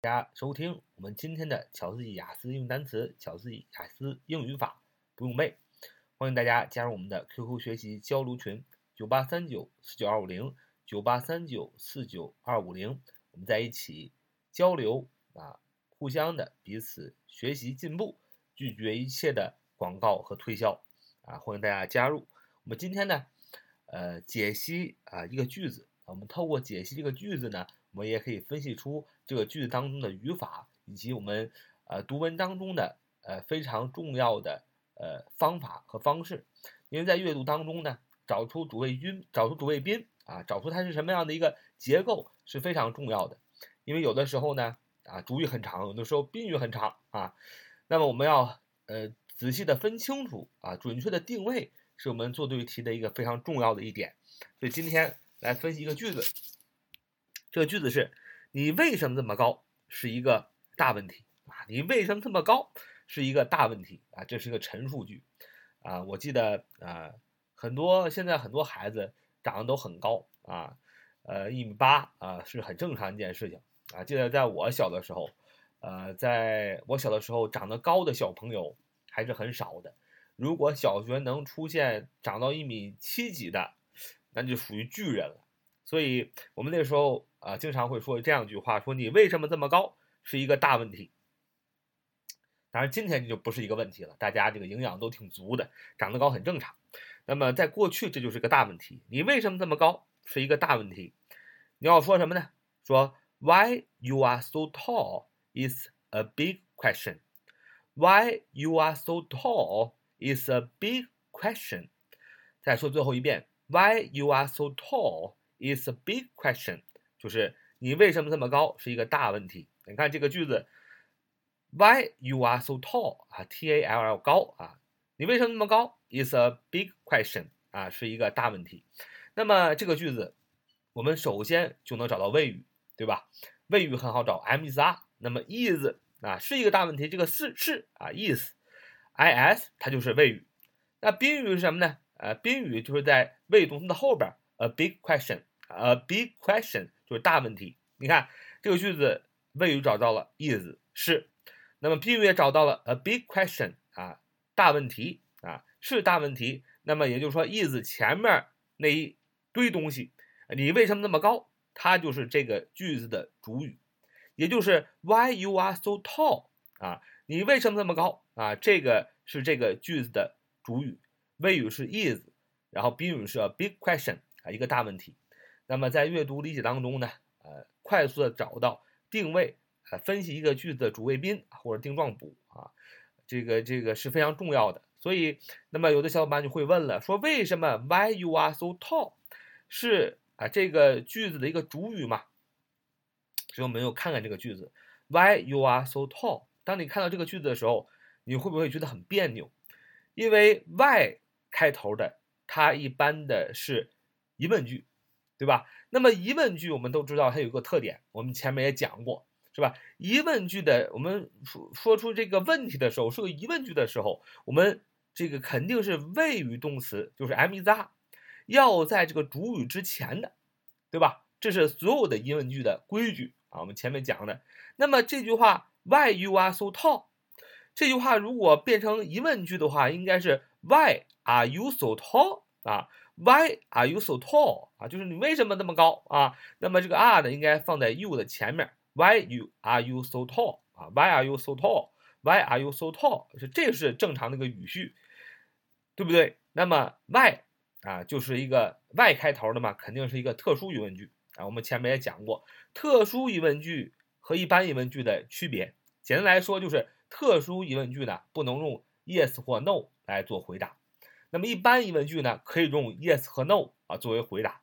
大家收听我们今天的巧思雅思英语单词、巧思雅思英语法不用背，欢迎大家加入我们的 QQ 学习交流群：九八三九四九二五零九八三九四九二五零，我们在一起交流啊，互相的彼此学习进步，拒绝一切的广告和推销啊，欢迎大家加入。我们今天呢，呃，解析啊一个句子，我们透过解析这个句子呢。我们也可以分析出这个句子当中的语法，以及我们呃读文当中的呃非常重要的呃方法和方式。因为在阅读当中呢，找出主谓宾，找出主谓宾啊，找出它是什么样的一个结构是非常重要的。因为有的时候呢啊主语很长，有的时候宾语很长啊，那么我们要呃仔细的分清楚啊，准确的定位是我们做对题的一个非常重要的一点。所以今天来分析一个句子。这个句子是：你为什么这么高？是一个大问题啊！你为什么这么高？是一个大问题啊！这是一个陈述句啊！我记得啊，很多现在很多孩子长得都很高啊，呃，一米八啊，是很正常一件事情啊。记得在我小的时候，呃，在我小的时候，长得高的小朋友还是很少的。如果小学能出现长到一米七几的，那就属于巨人了。所以我们那时候。啊，经常会说这样一句话：说你为什么这么高，是一个大问题。当然，今天就不是一个问题了，大家这个营养都挺足的，长得高很正常。那么在过去，这就是个大问题。你为什么这么高，是一个大问题。你要说什么呢？说 Why you are so tall is a big question. Why you are so tall is a big question. 再说最后一遍，Why you are so tall is a big question. 就是你为什么这么高是一个大问题。你看这个句子，Why you are so tall 啊，T A L L 高啊，你为什么那么高？Is a big question 啊，是一个大问题。那么这个句子，我们首先就能找到谓语，对吧？谓语很好找，M is are。那么 is 啊是一个大问题，这个是是啊 is，I S 它就是谓语。那宾语是什么呢？呃，宾语就是在谓语动词的后边，a big question A big question。就是大问题。你看这个句子，谓语找到了 is 是，那么宾语也找到了 a big question 啊，大问题啊，是大问题。那么也就是说，is 前面那一堆东西，你为什么那么高？它就是这个句子的主语，也就是 why you are so tall 啊，你为什么那么高啊？这个是这个句子的主语，谓语是 is，然后宾语是 a big question 啊，一个大问题。那么在阅读理解当中呢，呃，快速的找到定位，呃，分析一个句子的主谓宾或者定状补啊，这个这个是非常重要的。所以，那么有的小伙伴就会问了，说为什么 Why you are so tall 是啊这个句子的一个主语嘛？所以我们又看看这个句子，Why you are so tall。当你看到这个句子的时候，你会不会觉得很别扭？因为 Why 开头的，它一般的是疑问句。对吧？那么疑问句我们都知道它有一个特点，我们前面也讲过，是吧？疑问句的我们说说出这个问题的时候，是个疑问句的时候，我们这个肯定是谓语动词，就是 am is are，要在这个主语之前的，对吧？这是所有的疑问句的规矩啊，我们前面讲的。那么这句话 Why you are so tall？这句话如果变成疑问句的话，应该是 Why are you so tall？啊？Why are you so tall？啊，就是你为什么那么高啊？那么这个 are 呢，应该放在 you 的前面。Why you are you so tall？啊，Why are you so tall？Why are you so tall？是这是正常的一个语序，对不对？那么 why 啊，就是一个 why 开头的嘛，肯定是一个特殊疑问句啊。我们前面也讲过，特殊疑问句和一般疑问句的区别。简单来说，就是特殊疑问句呢，不能用 yes 或 no 来做回答。那么一般疑问句呢，可以用 yes 和 no 啊作为回答。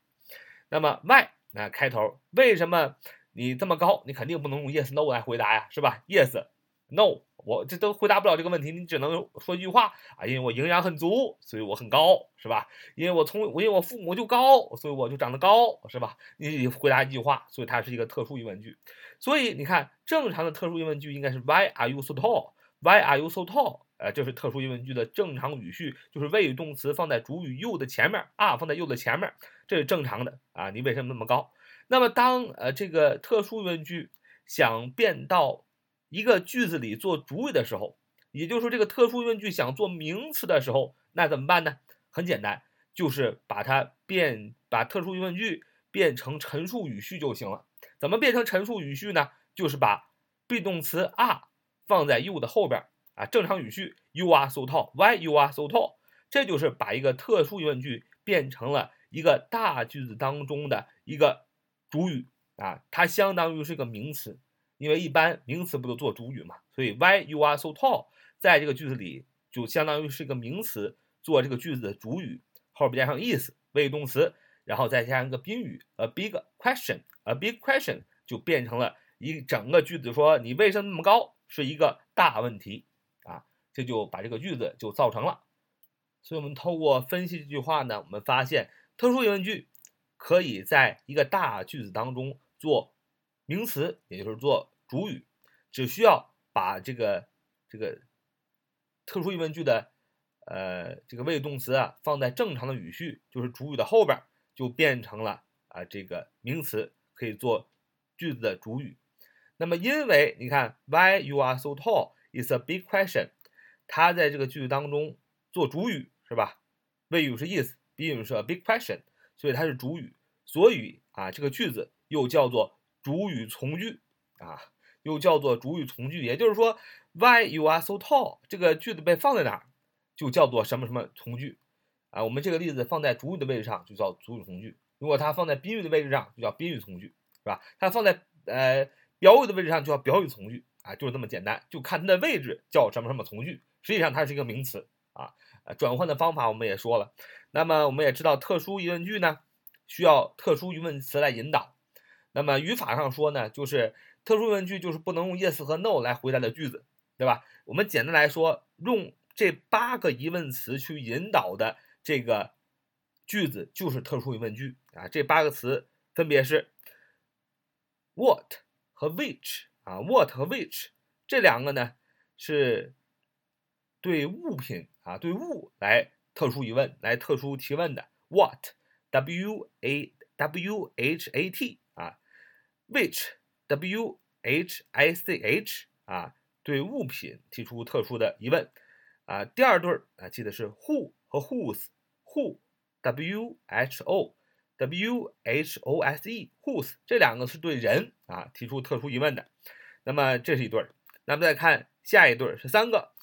那么 why 那开头为什么你这么高？你肯定不能用 yes no 来回答呀，是吧？yes no 我这都回答不了这个问题，你只能说一句话啊，因为我营养很足，所以我很高，是吧？因为我从我因为我父母就高，所以我就长得高，是吧？你回答一句话，所以它是一个特殊疑问句。所以你看，正常的特殊疑问句应该是 why are you so tall？Why are you so tall？呃，这是特殊疑问句的正常语序，就是谓语动词放在主语 you 的前面啊，放在 you 的前面，这是正常的啊。你为什么那么高？那么当呃这个特殊疑问句想变到一个句子里做主语的时候，也就是说这个特殊疑问句想做名词的时候，那怎么办呢？很简单，就是把它变，把特殊疑问句变成陈述语序就行了。怎么变成陈述语序呢？就是把 be 动词 are 放在 you 的后边啊，正常语序 you are so tall，why you are so tall，这就是把一个特殊疑问句变成了一个大句子当中的一个主语啊，它相当于是一个名词，因为一般名词不都做主语嘛，所以 why you are so tall 在这个句子里就相当于是一个名词。做这个句子的主语，后边加上意思谓语动词，然后再加上一个宾语，a big question，a big question 就变成了一整个句子，说你为什么那么高，是一个大问题，这就把这个句子就造成了。所以，我们透过分析这句话呢，我们发现特殊疑问句可以在一个大句子当中做名词，也就是做主语，只需要把这个这个特殊疑问句的。呃，这个谓语动词啊，放在正常的语序，就是主语的后边，就变成了啊这个名词，可以做句子的主语。那么，因为你看，Why you are so tall is a big question，它在这个句子当中做主语是吧？谓语是 is，宾语是 a big question，所以它是主语。所以啊，这个句子又叫做主语从句啊，又叫做主语从句。也就是说，Why you are so tall 这个句子被放在哪儿？就叫做什么什么从句，啊，我们这个例子放在主语的位置上就叫主语从句，如果它放在宾语的位置上就叫宾语从句，是吧？它放在呃表语的位置上就叫表语从句，啊，就是这么简单，就看它的位置叫什么什么从句，实际上它是一个名词，啊，转换的方法我们也说了，那么我们也知道特殊疑问句呢需要特殊疑问词来引导，那么语法上说呢，就是特殊疑问句就是不能用 yes 和 no 来回答的句子，对吧？我们简单来说用。这八个疑问词去引导的这个句子就是特殊疑问句啊。这八个词分别是 what 和 which 啊，what 和 which 这两个呢是对物品啊，对物来特殊疑问，来特殊提问的 what w a w h a t 啊，which w h i c h 啊，对物品提出特殊的疑问。啊，第二对儿啊，记得是 who 和 whose，who，w h o，w h o s e，whose 这两个是对人啊提出特殊疑问的。那么这是一对儿。那么再看下一对儿是三个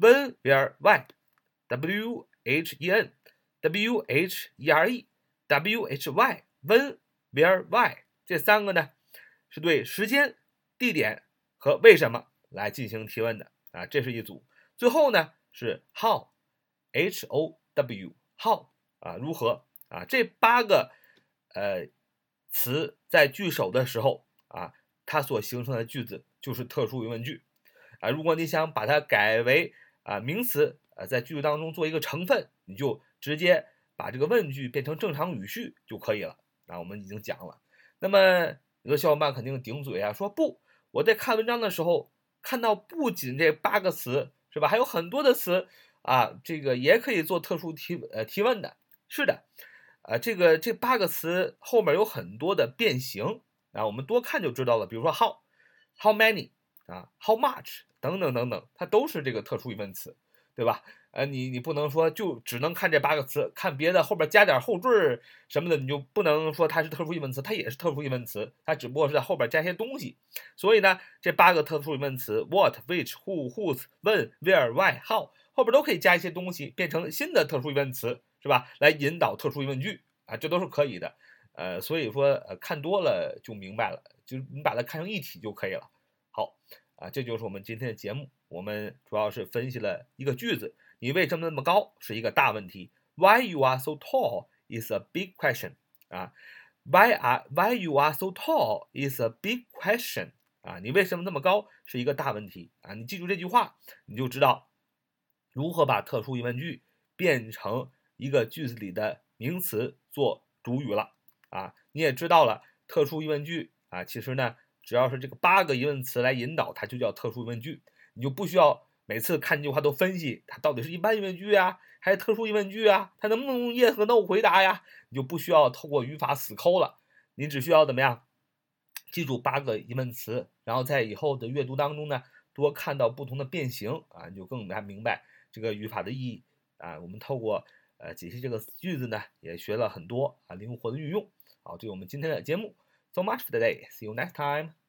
，when where why，w h e n，w h e r e，w h y，when where why 这三个呢是对时间、地点和为什么来进行提问的啊，这是一组。最后呢。是 how，h o w how 啊，如何啊？这八个呃词在句首的时候啊，它所形成的句子就是特殊疑问句啊。如果你想把它改为啊名词啊，在句子当中做一个成分，你就直接把这个问句变成正常语序就可以了。啊我们已经讲了。那么有的小伙伴肯定顶嘴啊，说不，我在看文章的时候看到不仅这八个词。是吧？还有很多的词啊，这个也可以做特殊提呃提问的。是的，啊，这个这八个词后面有很多的变形啊，我们多看就知道了。比如说 how，how many 啊，how much 等等等等，它都是这个特殊疑问词，对吧？呃，你你不能说就只能看这八个词，看别的后边加点后缀什么的，你就不能说它是特殊疑问词，它也是特殊疑问词，它只不过是在后边加些东西。所以呢，这八个特殊疑问词 what、which、who、whose、when、where、why、how 后边都可以加一些东西，变成新的特殊疑问词，是吧？来引导特殊疑问句啊，这都是可以的。呃，所以说呃看多了就明白了，就你把它看成一体就可以了。好啊，这就是我们今天的节目，我们主要是分析了一个句子。你为什么那么高是一个大问题？Why you are so tall is a big question 啊？Why are Why you are so tall is a big question 啊？你为什么那么高是一个大问题啊？你记住这句话，你就知道如何把特殊疑问句变成一个句子里的名词做主语了啊？你也知道了特殊疑问句啊，其实呢，只要是这个八个疑问词来引导，它就叫特殊疑问句。你就不需要每次看这句话都分析它到底是一般疑问句啊，还是特殊疑问句啊，它能不能用 yes 和 no 回答呀？你就不需要透过语法死抠了，你只需要怎么样？记住八个疑问词，然后在以后的阅读当中呢，多看到不同的变形啊，你就更加明白这个语法的意义啊。我们透过呃解析这个句子呢，也学了很多啊灵活的运用。好，这是我们今天的节目。So much for today. See you next time.